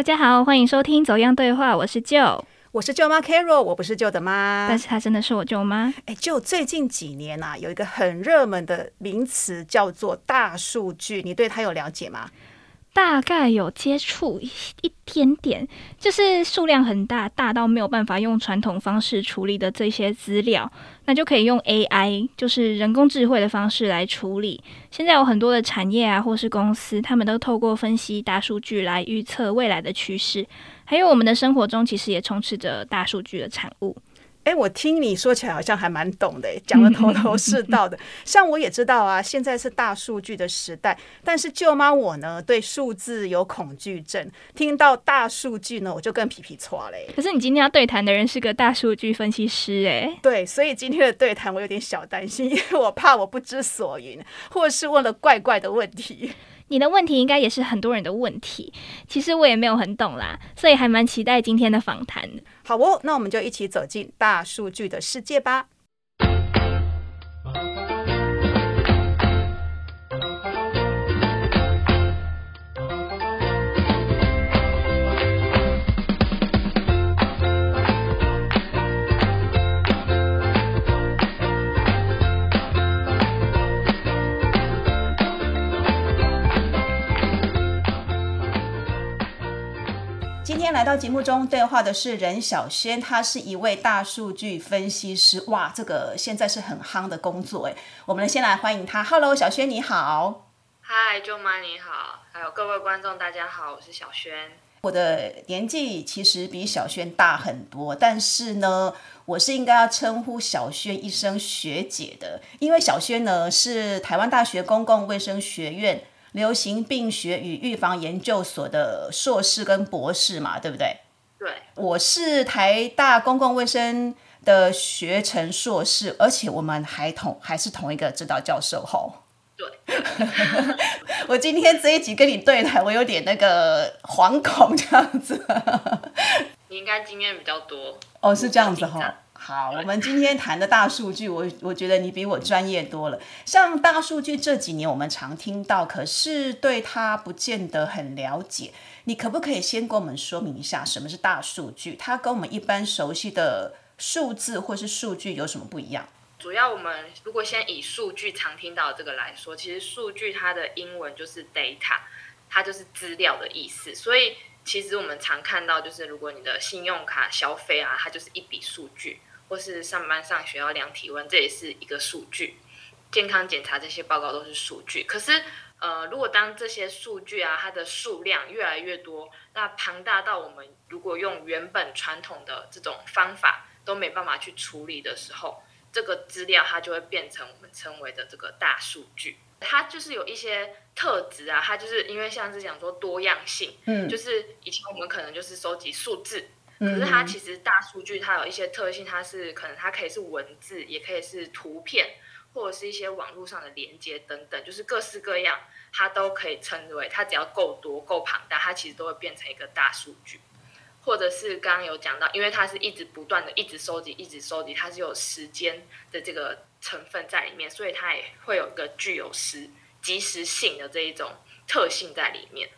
大家好，欢迎收听《走样对话》，我是舅，我是舅妈 Carol，我不是舅的妈，但是她真的是我舅妈。哎，舅，最近几年啊，有一个很热门的名词叫做大数据，你对它有了解吗？大概有接触一一点点，就是数量很大，大到没有办法用传统方式处理的这些资料，那就可以用 AI，就是人工智慧的方式来处理。现在有很多的产业啊，或是公司，他们都透过分析大数据来预测未来的趋势，还有我们的生活中其实也充斥着大数据的产物。哎，我听你说起来好像还蛮懂的，讲的头头是道的。像我也知道啊，现在是大数据的时代，但是舅妈我呢，对数字有恐惧症，听到大数据呢，我就更皮皮搓嘞。可是你今天要对谈的人是个大数据分析师，哎，对，所以今天的对谈我有点小担心，因为我怕我不知所云，或是问了怪怪的问题。你的问题应该也是很多人的问题，其实我也没有很懂啦，所以还蛮期待今天的访谈。好哦，那我们就一起走进大数据的世界吧。来到节目中对话的是任小轩，他是一位大数据分析师。哇，这个现在是很夯的工作哎。我们先来欢迎他。Hello，小轩你好。嗨，舅妈你好，还有各位观众大家好，我是小轩。我的年纪其实比小轩大很多，但是呢，我是应该要称呼小轩一声学姐的，因为小轩呢是台湾大学公共卫生学院。流行病学与预防研究所的硕士跟博士嘛，对不对？对，我是台大公共卫生的学成硕士，而且我们还同还是同一个指导教授吼。对，我今天这一集跟你对谈，我有点那个惶恐这样子。你应该经验比较多哦，是这样子哈。好，我们今天谈的大数据，我我觉得你比我专业多了。像大数据这几年我们常听到，可是对它不见得很了解。你可不可以先跟我们说明一下什么是大数据？它跟我们一般熟悉的数字或是数据有什么不一样？主要我们如果先以数据常听到这个来说，其实数据它的英文就是 data，它就是资料的意思。所以其实我们常看到，就是如果你的信用卡消费啊，它就是一笔数据。或是上班上学要量体温，这也是一个数据；健康检查这些报告都是数据。可是，呃，如果当这些数据啊，它的数量越来越多，那庞大到我们如果用原本传统的这种方法都没办法去处理的时候，这个资料它就会变成我们称为的这个大数据。它就是有一些特质啊，它就是因为像是讲说多样性，嗯，就是以前我们可能就是收集数字。可是它其实大数据它有一些特性，它是可能它可以是文字，也可以是图片，或者是一些网络上的连接等等，就是各式各样，它都可以称为它只要够多够庞大，它其实都会变成一个大数据。或者是刚刚有讲到，因为它是一直不断的一直收集，一直收集，它是有时间的这个成分在里面，所以它也会有一个具有时及时性的这一种特性在里面。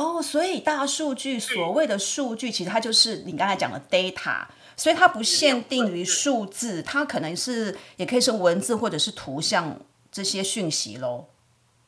哦，所以大数据所谓的数据，其实它就是你刚才讲的 data，所以它不限定于数字，它可能是也可以是文字或者是图像这些讯息喽。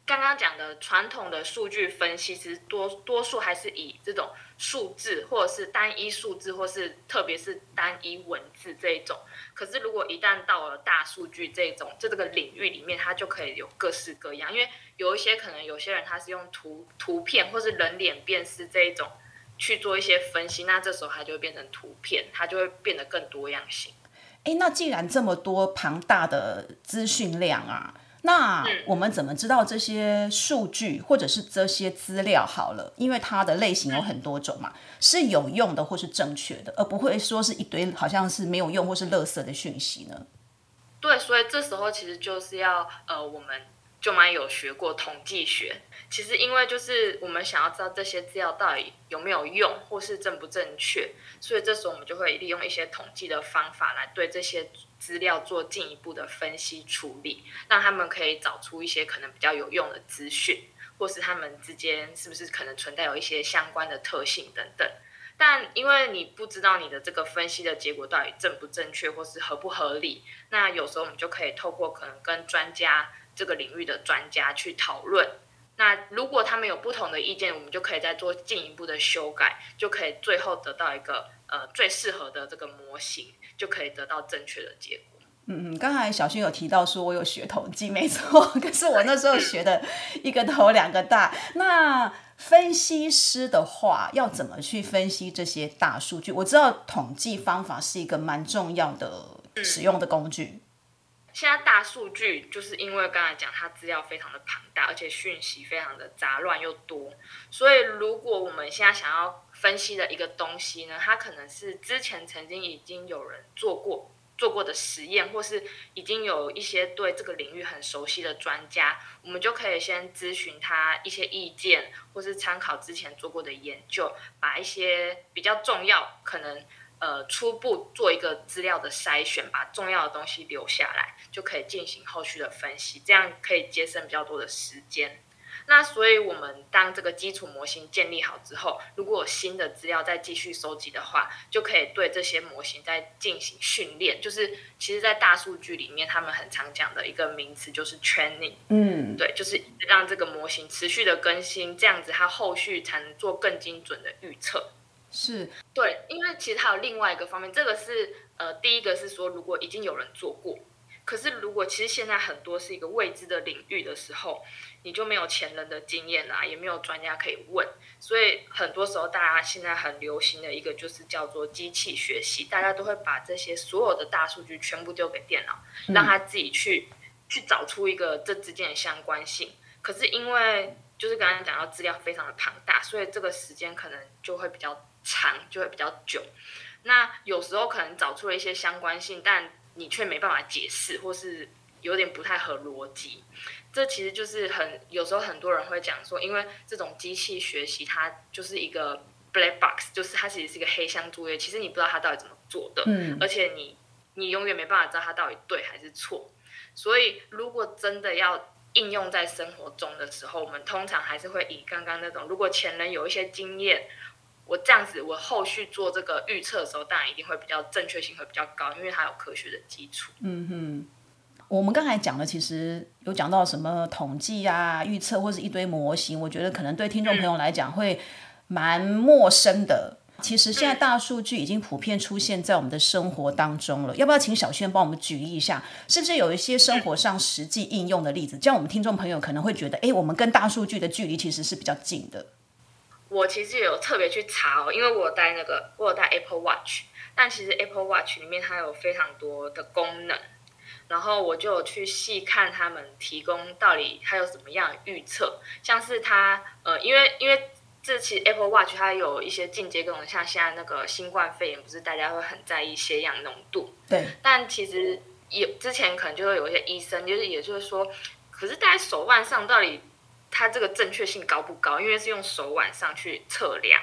刚刚讲的传统的数据分析，其实多多数还是以这种数字，或者是单一数字，或是特别是单一文字这一种。可是如果一旦到了大数据这种这这个领域里面，它就可以有各式各样，因为有一些可能有些人他是用图图片或是人脸辨识这一种去做一些分析，那这时候它就会变成图片，它就会变得更多样性。哎，那既然这么多庞大的资讯量啊。那我们怎么知道这些数据或者是这些资料好了？因为它的类型有很多种嘛，是有用的或是正确的，而不会说是一堆好像是没有用或是垃圾的讯息呢？对，所以这时候其实就是要呃，我们就蛮有学过统计学。其实因为就是我们想要知道这些资料到底有没有用或是正不正确，所以这时候我们就会利用一些统计的方法来对这些。资料做进一步的分析处理，让他们可以找出一些可能比较有用的资讯，或是他们之间是不是可能存在有一些相关的特性等等。但因为你不知道你的这个分析的结果到底正不正确，或是合不合理，那有时候我们就可以透过可能跟专家这个领域的专家去讨论。那如果他们有不同的意见，我们就可以再做进一步的修改，就可以最后得到一个呃最适合的这个模型，就可以得到正确的结果。嗯嗯，刚才小薰有提到说我有学统计，没错，可是我那时候学的一个头两个大。那分析师的话，要怎么去分析这些大数据？我知道统计方法是一个蛮重要的使用的工具。现在大数据就是因为刚才讲它资料非常的庞大，而且讯息非常的杂乱又多，所以如果我们现在想要分析的一个东西呢，它可能是之前曾经已经有人做过做过的实验，或是已经有一些对这个领域很熟悉的专家，我们就可以先咨询他一些意见，或是参考之前做过的研究，把一些比较重要可能。呃，初步做一个资料的筛选，把重要的东西留下来，就可以进行后续的分析，这样可以节省比较多的时间。那所以，我们当这个基础模型建立好之后，如果有新的资料再继续收集的话，就可以对这些模型再进行训练。就是其实，在大数据里面，他们很常讲的一个名词就是 training。嗯，对，就是让这个模型持续的更新，这样子它后续才能做更精准的预测。是对，因为其实还有另外一个方面，这个是呃，第一个是说，如果已经有人做过，可是如果其实现在很多是一个未知的领域的时候，你就没有前人的经验啦，也没有专家可以问，所以很多时候大家现在很流行的一个就是叫做机器学习，大家都会把这些所有的大数据全部丢给电脑，让他自己去去找出一个这之间的相关性，可是因为就是刚刚讲到资料非常的庞大，所以这个时间可能就会比较。长就会比较久，那有时候可能找出了一些相关性，但你却没办法解释，或是有点不太合逻辑。这其实就是很有时候很多人会讲说，因为这种机器学习它就是一个 black box，就是它其实是一个黑箱作业，其实你不知道它到底怎么做的，嗯，而且你你永远没办法知道它到底对还是错。所以如果真的要应用在生活中的时候，我们通常还是会以刚刚那种，如果前人有一些经验。我这样子，我后续做这个预测的时候，当然一定会比较正确性会比较高，因为它有科学的基础。嗯哼，我们刚才讲的其实有讲到什么统计啊、预测或是一堆模型，我觉得可能对听众朋友来讲会蛮陌生的。其实现在大数据已经普遍出现在我们的生活当中了。要不要请小轩帮我们举例一下，是不是有一些生活上实际应用的例子？这样我们听众朋友可能会觉得，哎，我们跟大数据的距离其实是比较近的。我其实有特别去查哦，因为我带那个，我有带 Apple Watch，但其实 Apple Watch 里面它有非常多的功能，然后我就去细看他们提供到底它有什么样的预测，像是它呃，因为因为这期 Apple Watch 它有一些进阶功能，像现在那个新冠肺炎，不是大家会很在意血氧浓度，对，但其实有之前可能就会有一些医生，就是也就是说，可是戴在手腕上到底。它这个正确性高不高？因为是用手腕上去测量，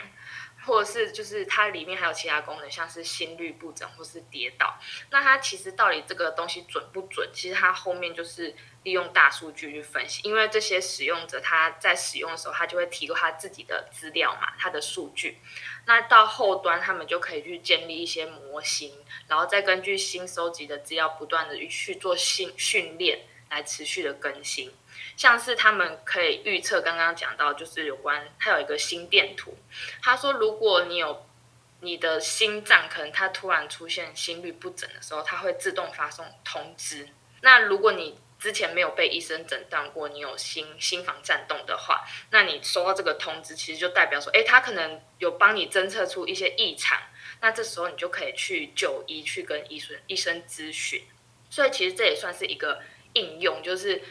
或者是就是它里面还有其他功能，像是心率不整或是跌倒。那它其实到底这个东西准不准？其实它后面就是利用大数据去分析，因为这些使用者他在使用的时候，他就会提供他自己的资料嘛，他的数据。那到后端他们就可以去建立一些模型，然后再根据新收集的资料，不断的去做训训练，来持续的更新。像是他们可以预测，刚刚讲到就是有关，它有一个心电图。他说，如果你有你的心脏可能它突然出现心律不整的时候，它会自动发送通知。那如果你之前没有被医生诊断过你有心心房颤动的话，那你收到这个通知，其实就代表说，哎，他可能有帮你侦测出一些异常。那这时候你就可以去就医，去跟医生医生咨询。所以其实这也算是一个应用，就是。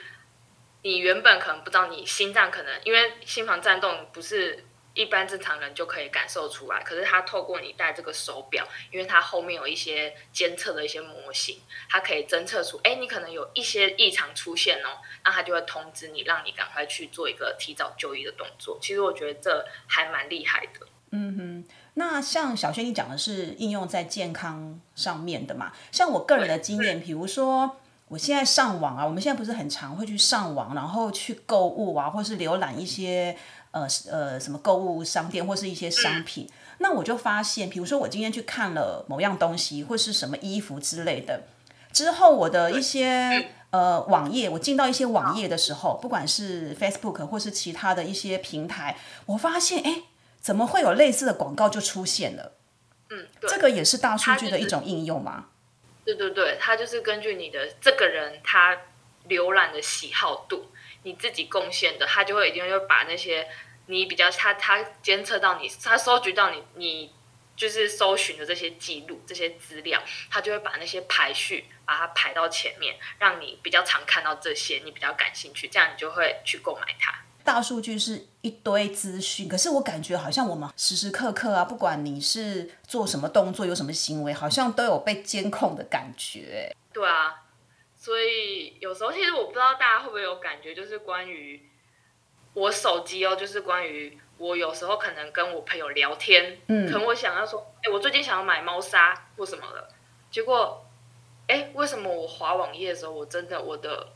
你原本可能不知道，你心脏可能因为心房颤动不是一般正常人就可以感受出来，可是它透过你戴这个手表，因为它后面有一些监测的一些模型，它可以侦测出，哎，你可能有一些异常出现哦，那它就会通知你，让你赶快去做一个提早就医的动作。其实我觉得这还蛮厉害的。嗯哼，那像小轩你讲的是应用在健康上面的嘛？像我个人的经验，比如说。我现在上网啊，我们现在不是很常会去上网，然后去购物啊，或是浏览一些呃呃什么购物商店或是一些商品。那我就发现，比如说我今天去看了某样东西，或是什么衣服之类的，之后我的一些呃网页，我进到一些网页的时候，不管是 Facebook 或是其他的一些平台，我发现哎，怎么会有类似的广告就出现了？嗯，这个也是大数据的一种应用吗？对对对，它就是根据你的这个人他浏览的喜好度，你自己贡献的，他就会一定会把那些你比较他他监测到你，他收集到你你就是搜寻的这些记录这些资料，他就会把那些排序把它排到前面，让你比较常看到这些，你比较感兴趣，这样你就会去购买它。大数据是一堆资讯，可是我感觉好像我们时时刻刻啊，不管你是做什么动作、有什么行为，好像都有被监控的感觉。对啊，所以有时候其实我不知道大家会不会有感觉，就是关于我手机哦，就是关于我有时候可能跟我朋友聊天，嗯，可能我想要说，哎，我最近想要买猫砂或什么的，结果，哎，为什么我滑网页的时候，我真的我的。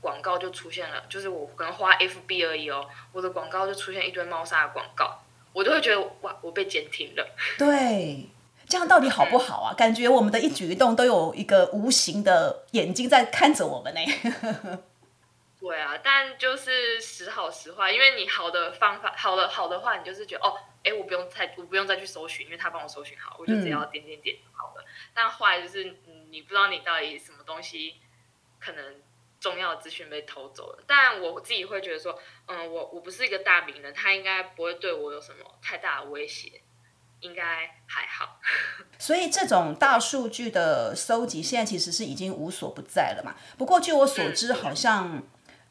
广告就出现了，就是我可能花 FB 而已哦，我的广告就出现一堆猫砂的广告，我就会觉得哇，我被监听了。对，这样到底好不好啊？感觉我们的一举一动都有一个无形的眼睛在看着我们呢。对啊，但就是时好时坏，因为你好的方法，好的好的话，你就是觉得哦，哎，我不用再我不用再去搜寻，因为他帮我搜寻好，我就只要点点点好了。但坏就是你不知道你到底什么东西可能。重要的资讯被偷走了，但我自己会觉得说，嗯，我我不是一个大名人，他应该不会对我有什么太大的威胁，应该还好。所以这种大数据的搜集，现在其实是已经无所不在了嘛。不过据我所知，好像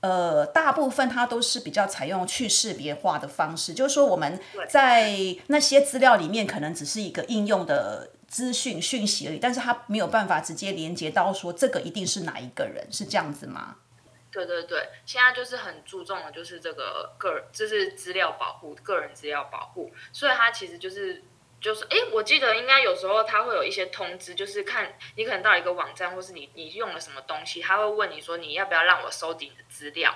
呃，大部分它都是比较采用去识别化的方式，就是说我们在那些资料里面，可能只是一个应用的。资讯讯息而已，但是它没有办法直接连接到说这个一定是哪一个人，是这样子吗？对对对，现在就是很注重的就是这个个人，就是资料保护，个人资料保护，所以它其实就是就是哎，我记得应该有时候他会有一些通知，就是看你可能到一个网站，或是你你用了什么东西，他会问你说你要不要让我收集你的资料？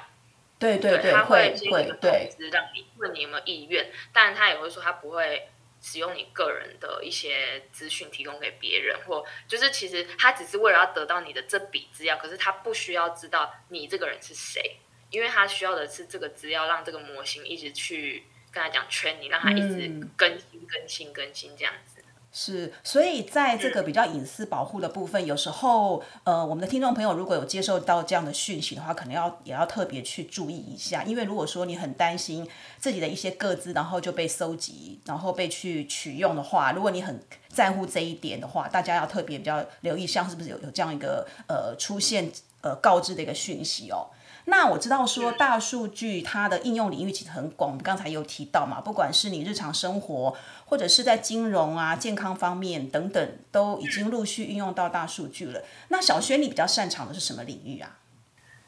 对对对，他会会通知让你问你有没有意愿，但他也会说他不会。使用你个人的一些资讯提供给别人，或就是其实他只是为了要得到你的这笔资料，可是他不需要知道你这个人是谁，因为他需要的是这个资料让这个模型一直去跟他讲圈你，让他一直更新、更新、更新这样子。是，所以在这个比较隐私保护的部分，有时候呃，我们的听众朋友如果有接受到这样的讯息的话，可能要也要特别去注意一下，因为如果说你很担心自己的一些个资，然后就被搜集，然后被去取用的话，如果你很在乎这一点的话，大家要特别比较留意，像是不是有有这样一个呃出现呃告知的一个讯息哦。那我知道说大数据它的应用领域其实很广，我们刚才有提到嘛，不管是你日常生活，或者是在金融啊、健康方面等等，都已经陆续运用到大数据了。那小轩，你比较擅长的是什么领域啊？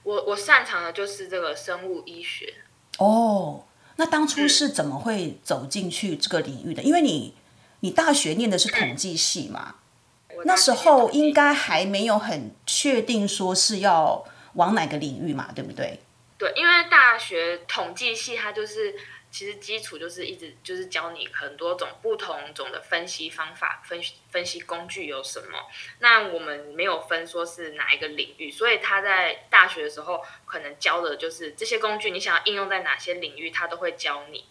我我擅长的就是这个生物医学。哦，那当初是怎么会走进去这个领域的？因为你你大学念的是统计系嘛，那时候应该还没有很确定说是要。往哪个领域嘛，对不对？对，因为大学统计系它就是其实基础就是一直就是教你很多种不同种的分析方法，分析分析工具有什么。那我们没有分说是哪一个领域，所以他在大学的时候可能教的就是这些工具，你想要应用在哪些领域，他都会教你。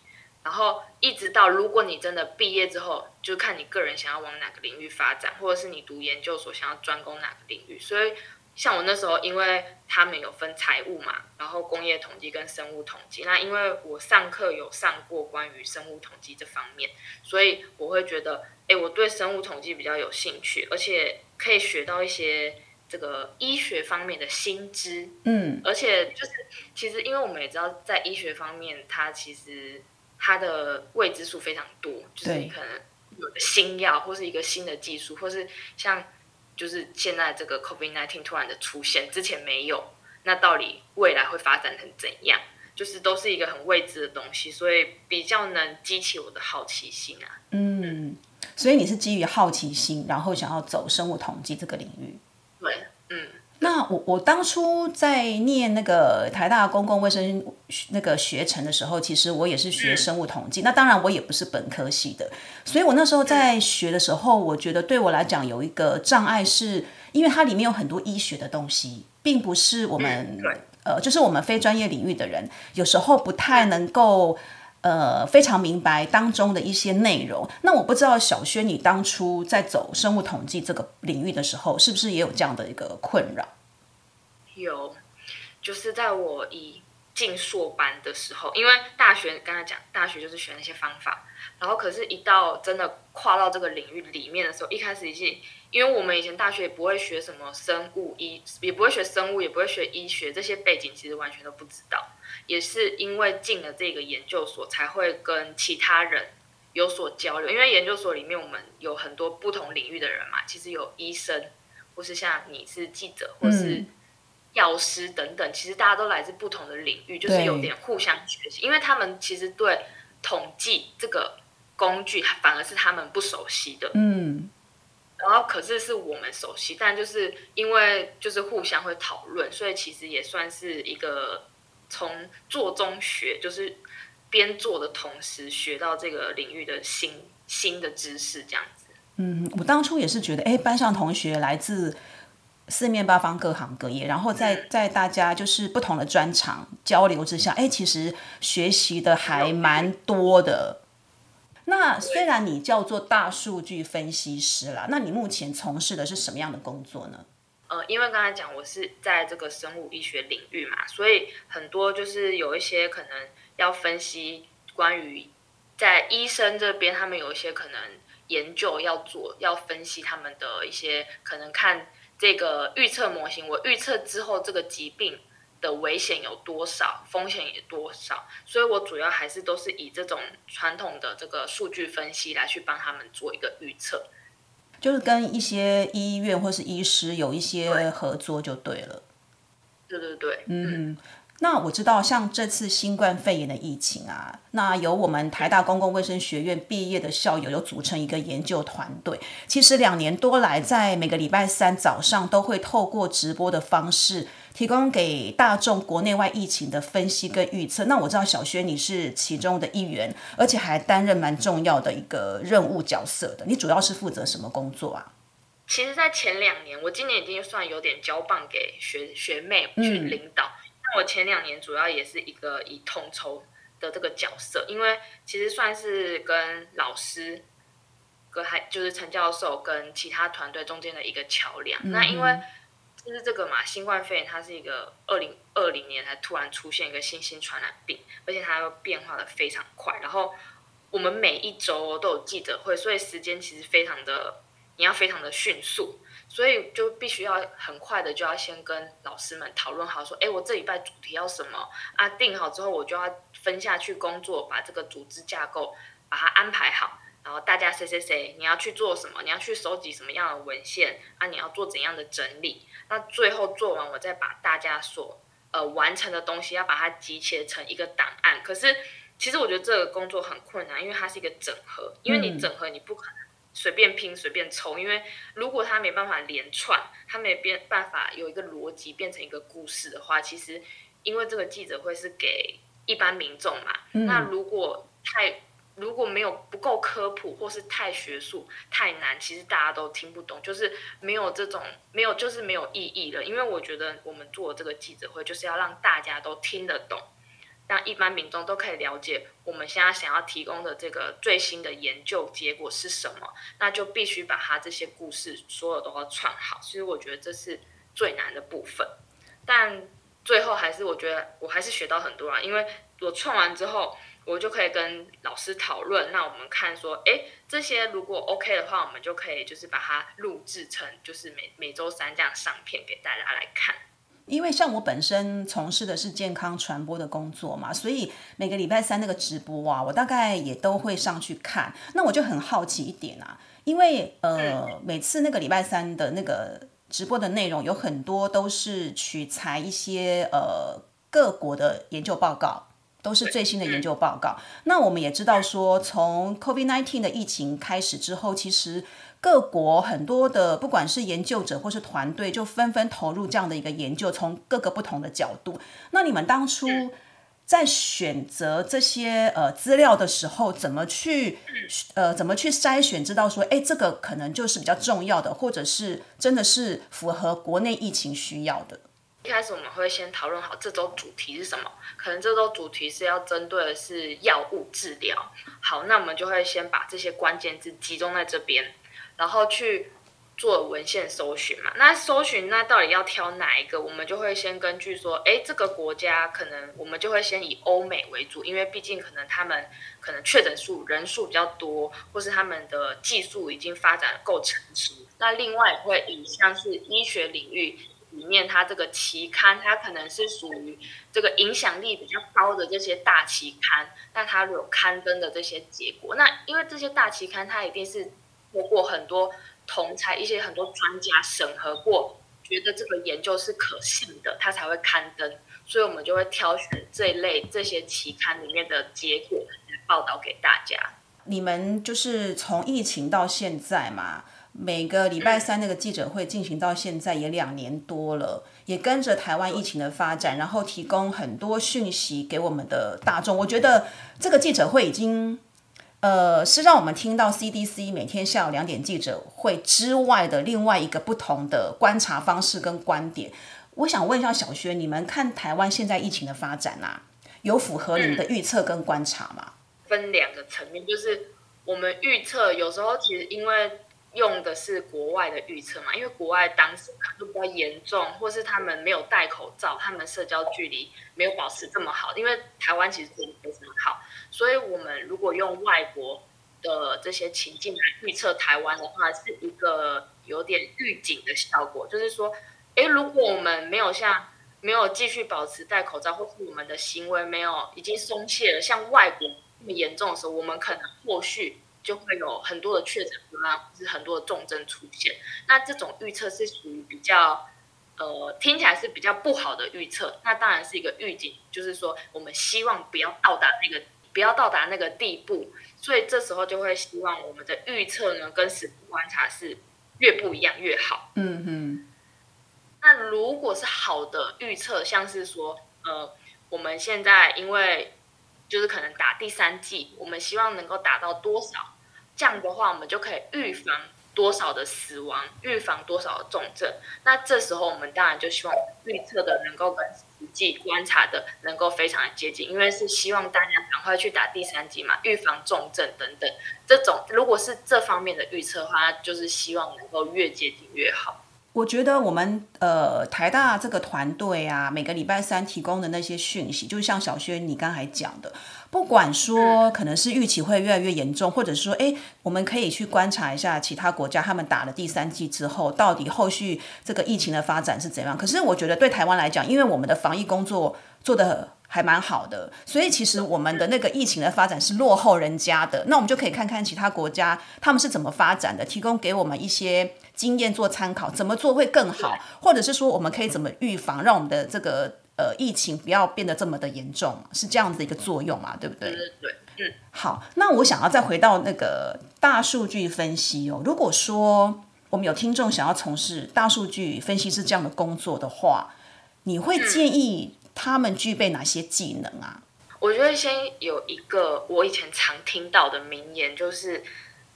然后一直到如果你真的毕业之后，就看你个人想要往哪个领域发展，或者是你读研究所想要专攻哪个领域，所以。像我那时候，因为他们有分财务嘛，然后工业统计跟生物统计。那因为我上课有上过关于生物统计这方面，所以我会觉得，哎，我对生物统计比较有兴趣，而且可以学到一些这个医学方面的新知。嗯，而且就是其实，因为我们也知道，在医学方面，它其实它的未知数非常多，就是你可能有的新药，或是一个新的技术，或是像。就是现在这个 COVID-19 突然的出现，之前没有，那到底未来会发展成怎样？就是都是一个很未知的东西，所以比较能激起我的好奇心啊。嗯，所以你是基于好奇心，然后想要走生物统计这个领域。对，嗯。那那我我当初在念那个台大公共卫生那个学程的时候，其实我也是学生物统计。那当然我也不是本科系的，所以我那时候在学的时候，我觉得对我来讲有一个障碍，是因为它里面有很多医学的东西，并不是我们呃，就是我们非专业领域的人，有时候不太能够呃非常明白当中的一些内容。那我不知道小轩，你当初在走生物统计这个领域的时候，是不是也有这样的一个困扰？有，就是在我一进硕班的时候，因为大学刚才讲，大学就是学那些方法，然后可是，一到真的跨到这个领域里面的时候，一开始是，因为我们以前大学也不会学什么生物医，也不会学生物，也不会学医学这些背景，其实完全都不知道。也是因为进了这个研究所，才会跟其他人有所交流。因为研究所里面我们有很多不同领域的人嘛，其实有医生，或是像你是记者，或是。药师等等，其实大家都来自不同的领域，就是有点互相学习，因为他们其实对统计这个工具反而是他们不熟悉的，嗯，然后可是是我们熟悉，但就是因为就是互相会讨论，所以其实也算是一个从做中学，就是边做的同时学到这个领域的新新的知识，这样子。嗯，我当初也是觉得，哎，班上同学来自。四面八方，各行各业，然后在在大家就是不同的专长交流之下，哎，其实学习的还蛮多的。那虽然你叫做大数据分析师啦，那你目前从事的是什么样的工作呢？呃，因为刚才讲我是在这个生物医学领域嘛，所以很多就是有一些可能要分析关于在医生这边，他们有一些可能研究要做，要分析他们的一些可能看。这个预测模型，我预测之后这个疾病的危险有多少，风险有多少，所以我主要还是都是以这种传统的这个数据分析来去帮他们做一个预测，就是跟一些医院或是医师有一些合作就对了。对对对，嗯。那我知道，像这次新冠肺炎的疫情啊，那由我们台大公共卫生学院毕业的校友有组成一个研究团队。其实两年多来，在每个礼拜三早上都会透过直播的方式，提供给大众国内外疫情的分析跟预测。那我知道小薛你是其中的一员，而且还担任蛮重要的一个任务角色的。你主要是负责什么工作啊？其实，在前两年，我今年已经算有点交棒给学学妹去领导。那我前两年主要也是一个以统筹的这个角色，因为其实算是跟老师，跟还就是陈教授跟其他团队中间的一个桥梁。那因为就是这个嘛，新冠肺炎它是一个二零二零年才突然出现一个新型传染病，而且它又变化的非常快。然后我们每一周都有记者会，所以时间其实非常的，你要非常的迅速。所以就必须要很快的就要先跟老师们讨论好，说，哎，我这礼拜主题要什么啊？定好之后，我就要分下去工作，把这个组织架构把它安排好，然后大家谁谁谁，你要去做什么？你要去收集什么样的文献啊？你要做怎样的整理？那最后做完，我再把大家所呃完成的东西，要把它集结成一个档案。可是其实我觉得这个工作很困难，因为它是一个整合，因为你整合你不可能。随便拼随便抽，因为如果它没办法连串，它没变办法有一个逻辑变成一个故事的话，其实因为这个记者会是给一般民众嘛，那如果太如果没有不够科普或是太学术太难，其实大家都听不懂，就是没有这种没有就是没有意义了。因为我觉得我们做这个记者会就是要让大家都听得懂。让一般民众都可以了解我们现在想要提供的这个最新的研究结果是什么，那就必须把它这些故事所有都要串好。所以我觉得这是最难的部分，但最后还是我觉得我还是学到很多啊，因为我串完之后，我就可以跟老师讨论。那我们看说，哎，这些如果 OK 的话，我们就可以就是把它录制成就是每每周三这样上片给大家来看。因为像我本身从事的是健康传播的工作嘛，所以每个礼拜三那个直播啊，我大概也都会上去看。那我就很好奇一点啊，因为呃，每次那个礼拜三的那个直播的内容有很多都是取材一些呃各国的研究报告，都是最新的研究报告。那我们也知道说，从 COVID-19 的疫情开始之后，其实各国很多的不管是研究者或是团队，就纷纷投入这样的一个研究，从各个不同的角度。那你们当初在选择这些呃资料的时候，怎么去呃怎么去筛选，知道说，哎，这个可能就是比较重要的，或者是真的是符合国内疫情需要的。一开始我们会先讨论好这周主题是什么，可能这周主题是要针对的是药物治疗。好，那我们就会先把这些关键字集中在这边，然后去做文献搜寻嘛。那搜寻那到底要挑哪一个？我们就会先根据说，哎，这个国家可能我们就会先以欧美为主，因为毕竟可能他们可能确诊数人数比较多，或是他们的技术已经发展够成熟。那另外会以像是医学领域。里面它这个期刊，它可能是属于这个影响力比较高的这些大期刊，那它有刊登的这些结果，那因为这些大期刊它一定是通过很多同才一些很多专家审核过，觉得这个研究是可信的，它才会刊登，所以我们就会挑选这一类这些期刊里面的结果来报道给大家。你们就是从疫情到现在嘛？每个礼拜三那个记者会进行到现在也两年多了，也跟着台湾疫情的发展，然后提供很多讯息给我们的大众。我觉得这个记者会已经，呃，是让我们听到 CDC 每天下午两点记者会之外的另外一个不同的观察方式跟观点。我想问一下小薛，你们看台湾现在疫情的发展啊，有符合你们的预测跟观察吗？分两个层面，就是我们预测有时候其实因为。用的是国外的预测嘛？因为国外当时可能比较严重，或是他们没有戴口罩，他们社交距离没有保持这么好。因为台湾其实做的非常好，所以我们如果用外国的这些情境来预测台湾的话，是一个有点预警的效果。就是说，诶，如果我们没有像没有继续保持戴口罩，或是我们的行为没有已经松懈了，像外国那么严重的时候，我们可能后续。就会有很多的确诊个案，或是很多的重症出现。那这种预测是属于比较，呃，听起来是比较不好的预测。那当然是一个预警，就是说我们希望不要到达那个，不要到达那个地步。所以这时候就会希望我们的预测呢，跟实际观察是越不一样越好。嗯嗯。那如果是好的预测，像是说，呃，我们现在因为。就是可能打第三剂，我们希望能够打到多少？这样的话，我们就可以预防多少的死亡，预防多少的重症。那这时候，我们当然就希望预测的能够跟实际观察的能够非常的接近，因为是希望大家赶快去打第三剂嘛，预防重症等等。这种如果是这方面的预测的话，就是希望能够越接近越好。我觉得我们呃台大这个团队啊，每个礼拜三提供的那些讯息，就像小轩你刚才讲的，不管说可能是预期会越来越严重，或者说哎，我们可以去观察一下其他国家他们打了第三剂之后，到底后续这个疫情的发展是怎样。可是我觉得对台湾来讲，因为我们的防疫工作做的还蛮好的，所以其实我们的那个疫情的发展是落后人家的。那我们就可以看看其他国家他们是怎么发展的，提供给我们一些。经验做参考，怎么做会更好？或者是说，我们可以怎么预防，让我们的这个呃疫情不要变得这么的严重？是这样子一个作用嘛？对不对？对对，嗯。好，那我想要再回到那个大数据分析哦。如果说我们有听众想要从事大数据分析师这样的工作的话，你会建议他们具备哪些技能啊？我觉得先有一个我以前常听到的名言，就是。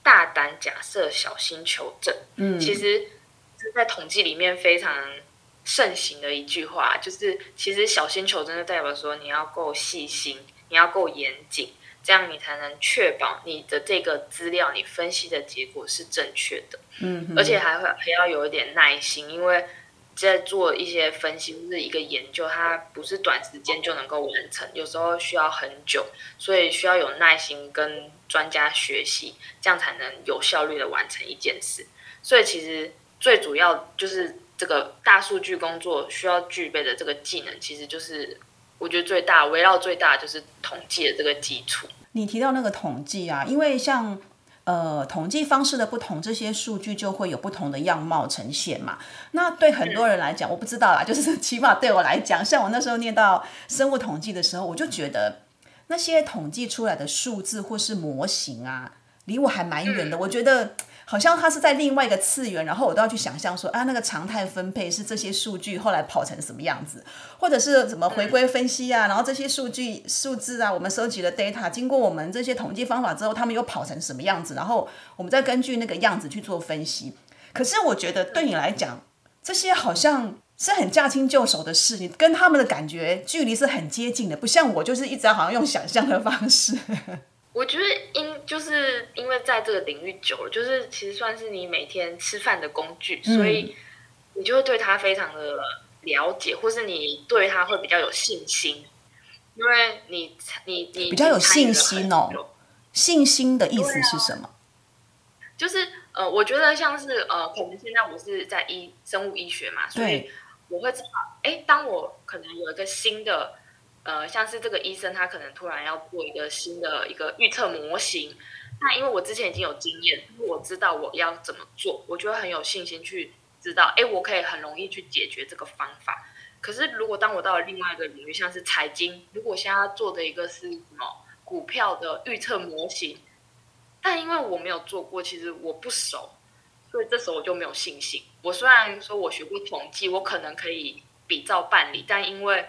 大胆假设，小心求证。嗯，其实是在统计里面非常盛行的一句话，就是其实小心求证就代表说你要够细心，你要够严谨，这样你才能确保你的这个资料你分析的结果是正确的。嗯，而且还会还要有一点耐心，因为。在做一些分析或者一个研究，它不是短时间就能够完成，有时候需要很久，所以需要有耐心跟专家学习，这样才能有效率的完成一件事。所以其实最主要就是这个大数据工作需要具备的这个技能，其实就是我觉得最大围绕最大就是统计的这个基础。你提到那个统计啊，因为像。呃，统计方式的不同，这些数据就会有不同的样貌呈现嘛。那对很多人来讲，我不知道啦，就是起码对我来讲，像我那时候念到生物统计的时候，我就觉得那些统计出来的数字或是模型啊，离我还蛮远的。我觉得好像它是在另外一个次元，然后我都要去想象说啊，那个常态分配是这些数据后来跑成什么样子，或者是怎么回归分析啊，然后这些数据数字啊，我们收集的 data 经过我们这些统计方法之后，他们又跑成什么样子，然后我们再根据那个样子去做分析。可是我觉得对你来讲，这些好像。是很驾轻就熟的事，你跟他们的感觉距离是很接近的，不像我就是一直好像用想象的方式。我觉得因就是因为在这个领域久了，就是其实算是你每天吃饭的工具，所以你就会对他非常的了解，或是你对他会比较有信心，因为你你你比较有信心哦。信心的意思是什么？就是呃，我觉得像是呃，可能现在我是在医生物医学嘛，所以。我会知道，哎，当我可能有一个新的，呃，像是这个医生他可能突然要做一个新的一个预测模型，那因为我之前已经有经验，我知道我要怎么做，我就很有信心去知道，哎，我可以很容易去解决这个方法。可是如果当我到了另外一个领域，像是财经，如果现在做的一个是什么股票的预测模型，但因为我没有做过，其实我不熟。所以这时候我就没有信心。我虽然说我学过统计，我可能可以比照办理，但因为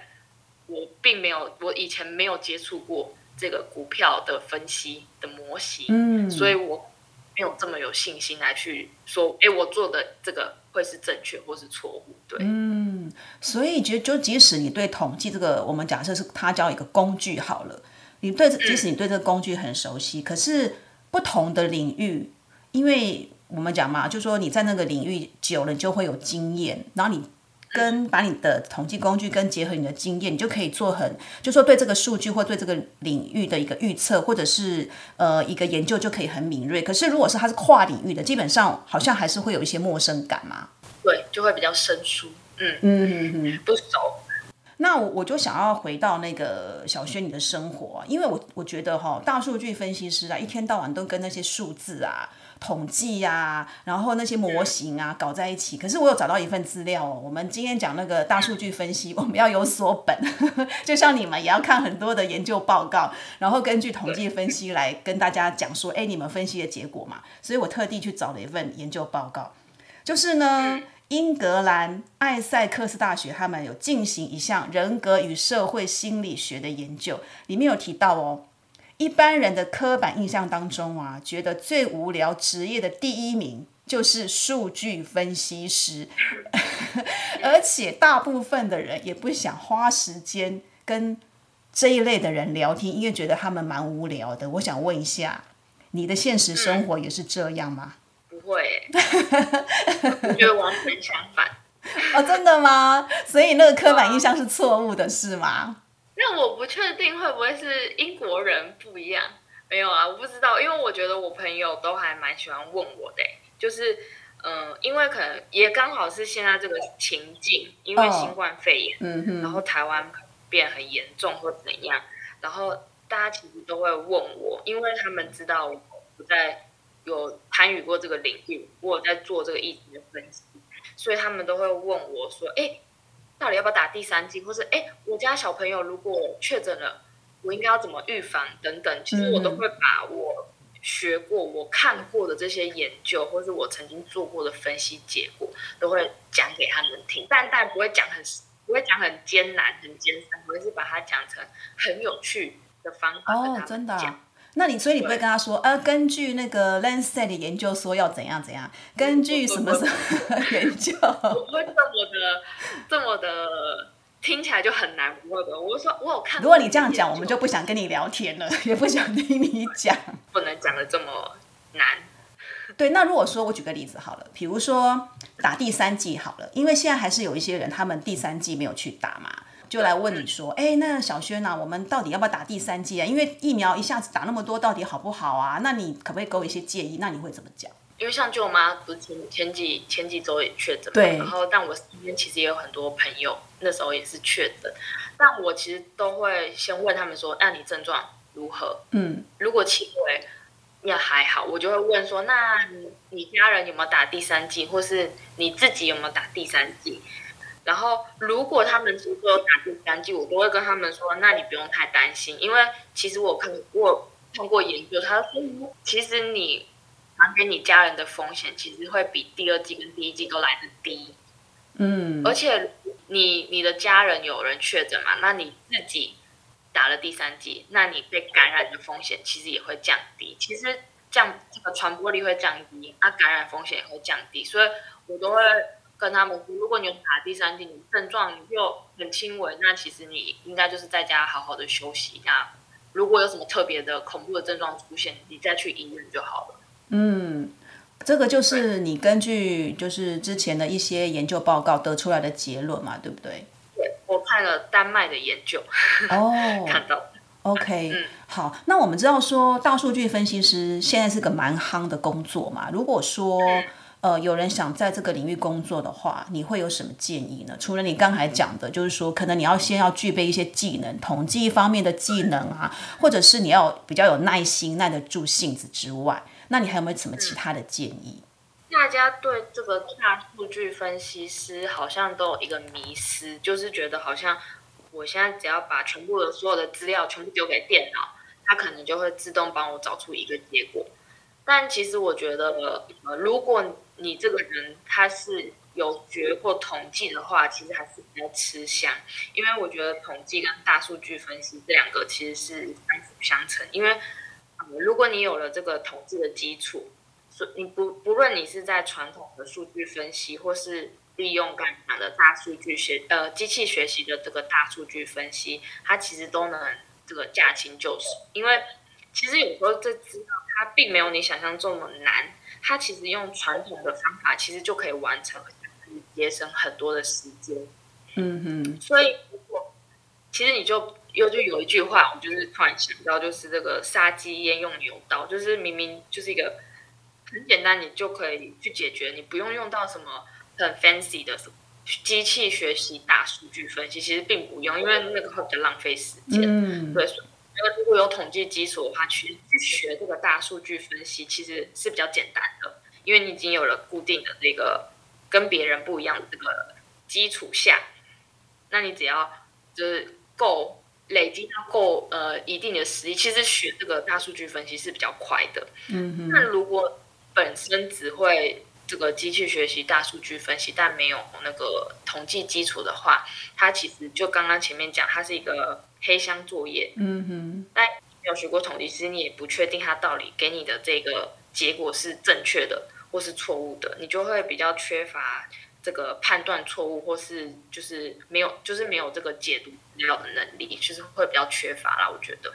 我并没有，我以前没有接触过这个股票的分析的模型，嗯，所以我没有这么有信心来去说，哎，我做的这个会是正确或是错误，对，嗯，所以就就即使你对统计这个，我们假设是它叫一个工具好了，你对即使你对这个工具很熟悉，可是不同的领域，因为我们讲嘛，就说你在那个领域久了，你就会有经验，然后你跟把你的统计工具跟结合你的经验，你就可以做很，就说对这个数据或对这个领域的一个预测，或者是呃一个研究就可以很敏锐。可是如果是它是跨领域的，基本上好像还是会有一些陌生感嘛。对，就会比较生疏。嗯嗯嗯，不熟。那我我就想要回到那个小轩你的生活，因为我我觉得哈，大数据分析师啊，一天到晚都跟那些数字啊。统计呀，然后那些模型啊，搞在一起。可是我有找到一份资料哦。我们今天讲那个大数据分析，我们要有所本，就像你们也要看很多的研究报告，然后根据统计分析来跟大家讲说，哎，你们分析的结果嘛。所以我特地去找了一份研究报告，就是呢，英格兰艾塞克斯大学他们有进行一项人格与社会心理学的研究，里面有提到哦。一般人的刻板印象当中啊，觉得最无聊职业的第一名就是数据分析师，而且大部分的人也不想花时间跟这一类的人聊天，因为觉得他们蛮无聊的。我想问一下，你的现实生活也是这样吗？不会，我觉得完全相反。哦，真的吗？所以那个刻板印象是错误的，是吗？那我不确定会不会是英国人不一样，没有啊，我不知道，因为我觉得我朋友都还蛮喜欢问我的，就是，嗯，因为可能也刚好是现在这个情境，因为新冠肺炎，嗯然后台湾变很严重或怎样，然后大家其实都会问我，因为他们知道我在有参与过这个领域，我有在做这个疫情的分析，所以他们都会问我说，哎。到底要不要打第三剂，或是哎，我家小朋友如果确诊了，我应该要怎么预防等等？其实我都会把我学过、我看过的这些研究，或是我曾经做过的分析结果，都会讲给他们听。但但不会讲很不会讲很艰难、很艰深，我是把它讲成很有趣的方法跟他们讲。那你所以你不会跟他说，呃，根据那个 Lancet 的研究说要怎样怎样，根据什么什么 研究？我不会这么的，这么的听起来就很难，不会的。我说我有看。如果你这样讲，我们就不想跟你聊天了，也不想听你讲。不能讲的这么难。对，那如果说我举个例子好了，比如说打第三剂好了，因为现在还是有一些人他们第三剂没有去打嘛。就来问你说，哎，那小轩呐，我们到底要不要打第三剂啊？因为疫苗一下子打那么多，到底好不好啊？那你可不可以给我一些建议？那你会怎么讲？因为像舅妈不是前前几前几周也确诊对，然后但我身边其实也有很多朋友那时候也是确诊，但我其实都会先问他们说，那你症状如何？嗯，如果轻微，也还好，我就会问说，那你家人有没有打第三剂，或是你自己有没有打第三剂？然后如果他们只说打第三剂，我都会跟他们说，那你不用太担心，因为其实我看过通过研究，他说其实你传给你家人的风险，其实会比第二季跟第一季都来的低。嗯，而且你你的家人有人确诊嘛，那你自己打了第三剂，那你被感染的风险其实也会降低。其实降这个传播力会降低，啊，感染风险也会降低。所以我都会跟他们说，如果你有打第三剂，你症状你就很轻微，那其实你应该就是在家好好的休息。那如果有什么特别的恐怖的症状出现，你再去医院就好了。嗯。这个就是你根据就是之前的一些研究报告得出来的结论嘛，对不对？对，我看了丹麦的研究，哦，看到。OK，好，那我们知道说大数据分析师现在是个蛮夯的工作嘛。如果说呃有人想在这个领域工作的话，你会有什么建议呢？除了你刚才讲的，就是说可能你要先要具备一些技能，统计方面的技能啊，或者是你要比较有耐心、耐得住性子之外。那你还有没有什么其他的建议？大家对这个大数据分析师好像都有一个迷思，就是觉得好像我现在只要把全部的所有的资料全部丢给电脑，它可能就会自动帮我找出一个结果。但其实我觉得，呃，如果你这个人他是有学过统计的话，其实还是比较吃香，因为我觉得统计跟大数据分析这两个其实是相辅相成，因为。呃如果你有了这个统计的基础，所你不不论你是在传统的数据分析，或是利用刚才的大数据学呃机器学习的这个大数据分析，它其实都能这个驾轻就熟。因为其实有时候这资料它并没有你想象中的难，它其实用传统的方法其实就可以完成，可以节省很多的时间。嗯哼，所以如果其实你就。又就有一句话，我就是突然想到，就是这个杀鸡焉用牛刀，就是明明就是一个很简单，你就可以去解决，你不用用到什么很 fancy 的机器学习大数据分析，其实并不用，因为那个会比较浪费时间。嗯，对。因为如果有统计基础的话，去去学这个大数据分析，其实是比较简单的，因为你已经有了固定的这个跟别人不一样的这个基础下，那你只要就是够。累积到够呃一定的实力，其实学这个大数据分析是比较快的。嗯哼。那如果本身只会这个机器学习大数据分析，但没有那个统计基础的话，它其实就刚刚前面讲，它是一个黑箱作业。嗯哼。但没有学过统计，其实你也不确定它到底给你的这个结果是正确的或是错误的，你就会比较缺乏。这个判断错误，或是就是没有，就是没有这个解读资料的能力，就是会比较缺乏啦。我觉得，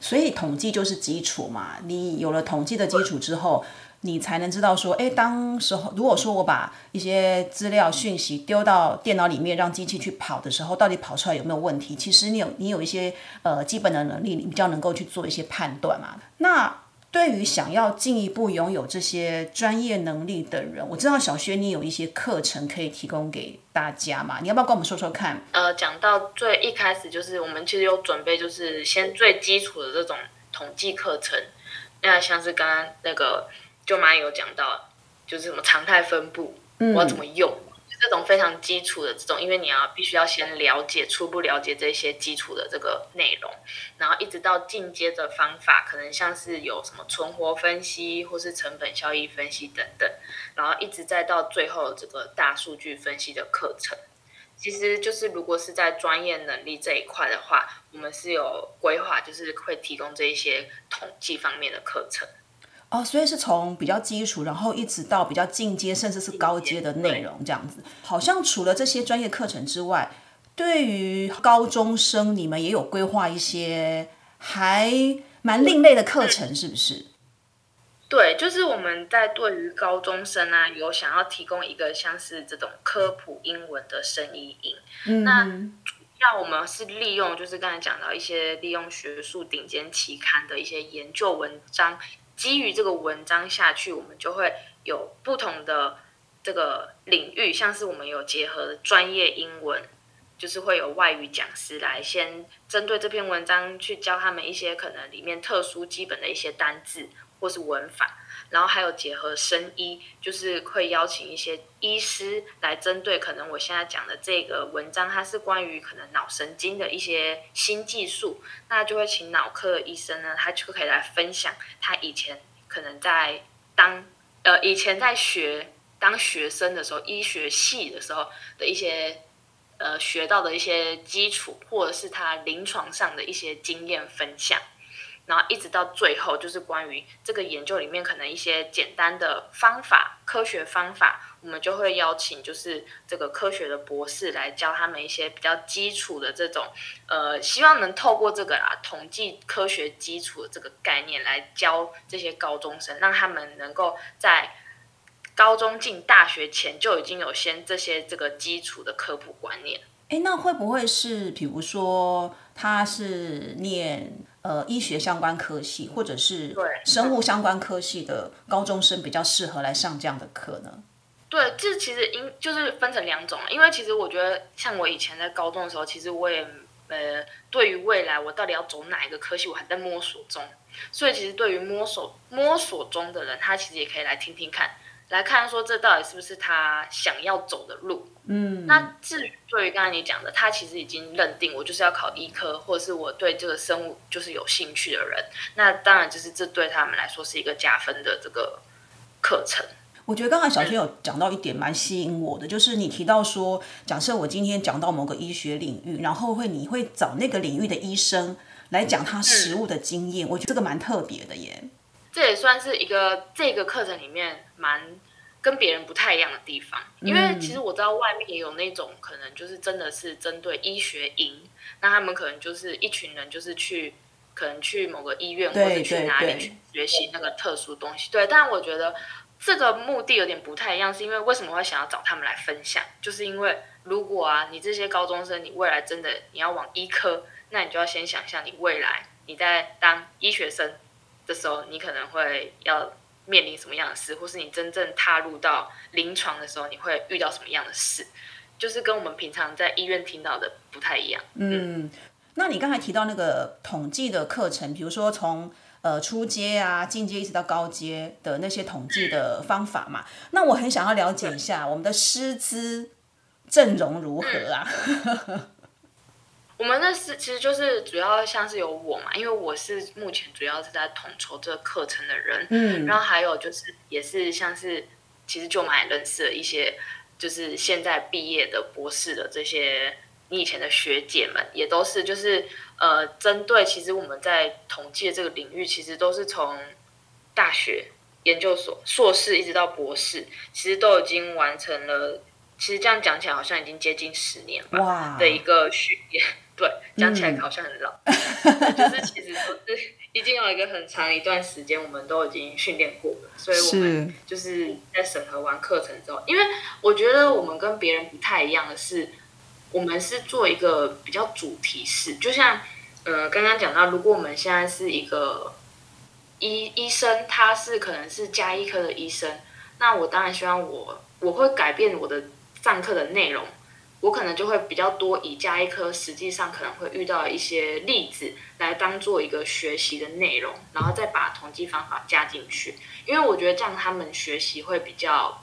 所以统计就是基础嘛。你有了统计的基础之后，你才能知道说，哎，当时候如果说我把一些资料讯息丢到电脑里面，让机器去跑的时候，到底跑出来有没有问题？其实你有你有一些呃基本的能力，你比较能够去做一些判断嘛。那对于想要进一步拥有这些专业能力的人，我知道小薛你有一些课程可以提供给大家嘛？你要不要跟我们说说看？呃，讲到最一开始，就是我们其实有准备，就是先最基础的这种统计课程。那像是刚刚那个舅妈有讲到，就是什么常态分布，我要怎么用？这种非常基础的这种，因为你要必须要先了解初步了解这些基础的这个内容，然后一直到进阶的方法，可能像是有什么存活分析或是成本效益分析等等，然后一直再到最后这个大数据分析的课程。其实就是如果是在专业能力这一块的话，我们是有规划，就是会提供这一些统计方面的课程。哦，所以是从比较基础，然后一直到比较进阶，甚至是高阶的内容这样子。好像除了这些专业课程之外，对于高中生，你们也有规划一些还蛮另类的课程，是不是？对，就是我们在对于高中生啊，有想要提供一个像是这种科普英文的声音营。嗯，那主要我们是利用，就是刚才讲到一些利用学术顶尖期刊的一些研究文章。基于这个文章下去，我们就会有不同的这个领域，像是我们有结合专业英文，就是会有外语讲师来先针对这篇文章去教他们一些可能里面特殊基本的一些单字或是文法，然后还有结合生医，就是会邀请一些医师来针对可能我现在讲的这个文章，它是关于可能脑神经的一些新技术，那就会请脑科医生呢，他就可以来分享他以前可能在当呃以前在学当学生的时候，医学系的时候的一些呃学到的一些基础，或者是他临床上的一些经验分享。然后一直到最后，就是关于这个研究里面可能一些简单的方法、科学方法，我们就会邀请就是这个科学的博士来教他们一些比较基础的这种，呃，希望能透过这个啊统计科学基础的这个概念来教这些高中生，让他们能够在高中进大学前就已经有先这些这个基础的科普观念。哎，那会不会是比如说他是念？呃，医学相关科系或者是生物相关科系的高中生比较适合来上这样的课呢？对，这其实应就是分成两种，因为其实我觉得，像我以前在高中的时候，其实我也呃，对于未来我到底要走哪一个科系，我还在摸索中。所以，其实对于摸索摸索中的人，他其实也可以来听听看。来看说这到底是不是他想要走的路？嗯，那至于对于刚才你讲的，他其实已经认定我就是要考医科，或者是我对这个生物就是有兴趣的人，那当然就是这对他们来说是一个加分的这个课程。我觉得刚才小轩有讲到一点蛮吸引我的，就是你提到说，假设我今天讲到某个医学领域，然后会你会找那个领域的医生来讲他实物的经验，我觉得这个蛮特别的耶。这也算是一个这个课程里面蛮跟别人不太一样的地方，因为其实我知道外面也有那种可能就是真的是针对医学营，那他们可能就是一群人就是去可能去某个医院或者去哪里去学习那个特殊东西。对，但我觉得这个目的有点不太一样，是因为为什么会想要找他们来分享？就是因为如果啊，你这些高中生，你未来真的你要往医科，那你就要先想象你未来你在当医学生。的时候，你可能会要面临什么样的事，或是你真正踏入到临床的时候，你会遇到什么样的事，就是跟我们平常在医院听到的不太一样。嗯，那你刚才提到那个统计的课程，比如说从呃初阶啊、进阶一直到高阶的那些统计的方法嘛，那我很想要了解一下我们的师资阵容如何啊？我们那是其实就是主要像是有我嘛，因为我是目前主要是在统筹这个课程的人，嗯，然后还有就是也是像是其实就蛮认识了一些，就是现在毕业的博士的这些你以前的学姐们，也都是就是呃针对其实我们在统计的这个领域，其实都是从大学、研究所、硕士一直到博士，其实都已经完成了。其实这样讲起来，好像已经接近十年吧的一个训练。对，讲起来好像很老，就是其实都是 已经有一个很长一段时间，我们都已经训练过了，所以我们就是在审核完课程之后，因为我觉得我们跟别人不太一样的是，我们是做一个比较主题式，就像呃刚刚讲到，如果我们现在是一个医医生，他是可能是加医科的医生，那我当然希望我我会改变我的上课的内容。我可能就会比较多以加一科，实际上可能会遇到一些例子来当做一个学习的内容，然后再把统计方法加进去。因为我觉得这样他们学习会比较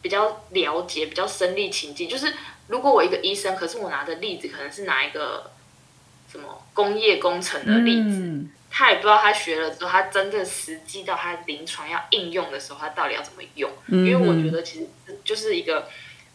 比较了解，比较身临情境。就是如果我一个医生，可是我拿的例子可能是拿一个什么工业工程的例子，他也不知道他学了之后，他真正实际到他临床要应用的时候，他到底要怎么用？因为我觉得其实就是一个。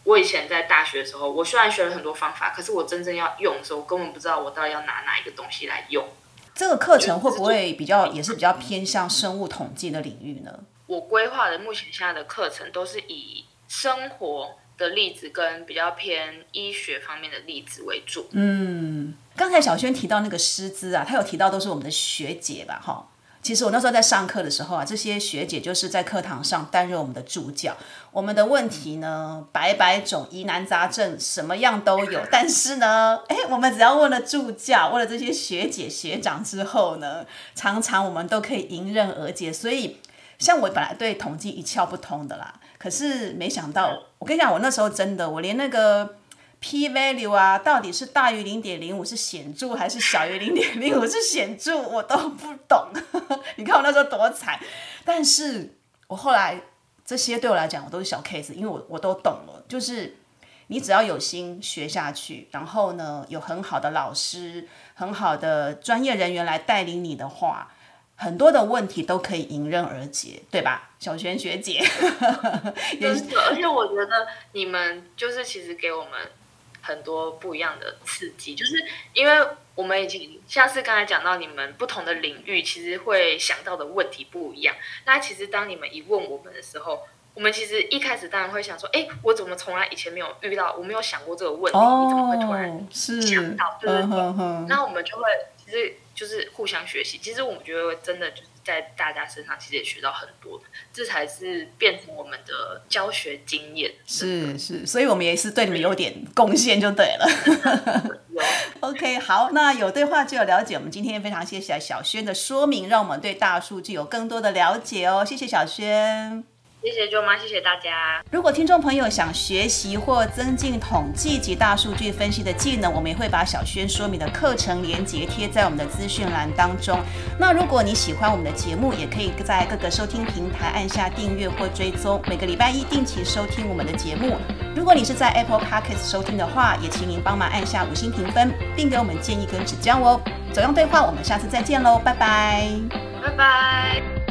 我以前在大学的时候，我虽然学了很多方法，可是我真正要用的时候，我根本不知道我到底要拿哪一个东西来用。这个课程会不会比较也是比较偏向生物统计的领域呢？我规划的目前现在的课程都是以生活的例子跟比较偏医学方面的例子为主。嗯，刚才小轩提到那个师资啊，他有提到都是我们的学姐吧？哈。其实我那时候在上课的时候啊，这些学姐就是在课堂上担任我们的助教。我们的问题呢，百百种疑难杂症，什么样都有。但是呢，哎，我们只要问了助教，问了这些学姐学长之后呢，常常我们都可以迎刃而解。所以，像我本来对统计一窍不通的啦，可是没想到，我跟你讲，我那时候真的，我连那个 p value 啊，到底是大于零点零五是显著，还是小于零点零五 是显著，我都不懂。你看我那时候多惨，但是我后来这些对我来讲我都是小 case，因为我我都懂了，就是你只要有心学下去，然后呢有很好的老师、很好的专业人员来带领你的话。很多的问题都可以迎刃而解，对吧，小璇学姐？真的，而且我觉得你们就是其实给我们很多不一样的刺激，就是因为我们已经像是刚才讲到，你们不同的领域其实会想到的问题不一样。那其实当你们一问我们的时候，我们其实一开始当然会想说，哎，我怎么从来以前没有遇到，我没有想过这个问题，你怎么会突然想到？对对对，那我们就会其实。就是互相学习，其实我们觉得真的就是在大家身上，其实也学到很多，这才是变成我们的教学经验。是是，所以我们也是对你们有点贡献，就对了。OK，好，那有对话就有了解。我们今天非常谢谢小轩的说明，让我们对大数据有更多的了解哦。谢谢小轩。谢谢舅妈，谢谢大家。如果听众朋友想学习或增进统计及大数据分析的技能，我们也会把小轩说明的课程连接贴在我们的资讯栏当中。那如果你喜欢我们的节目，也可以在各个收听平台按下订阅或追踪，每个礼拜一定期收听我们的节目。如果你是在 Apple Podcast 收听的话，也请您帮忙按下五星评分，并给我们建议跟指教哦。走样对话，我们下次再见喽，拜拜，拜拜。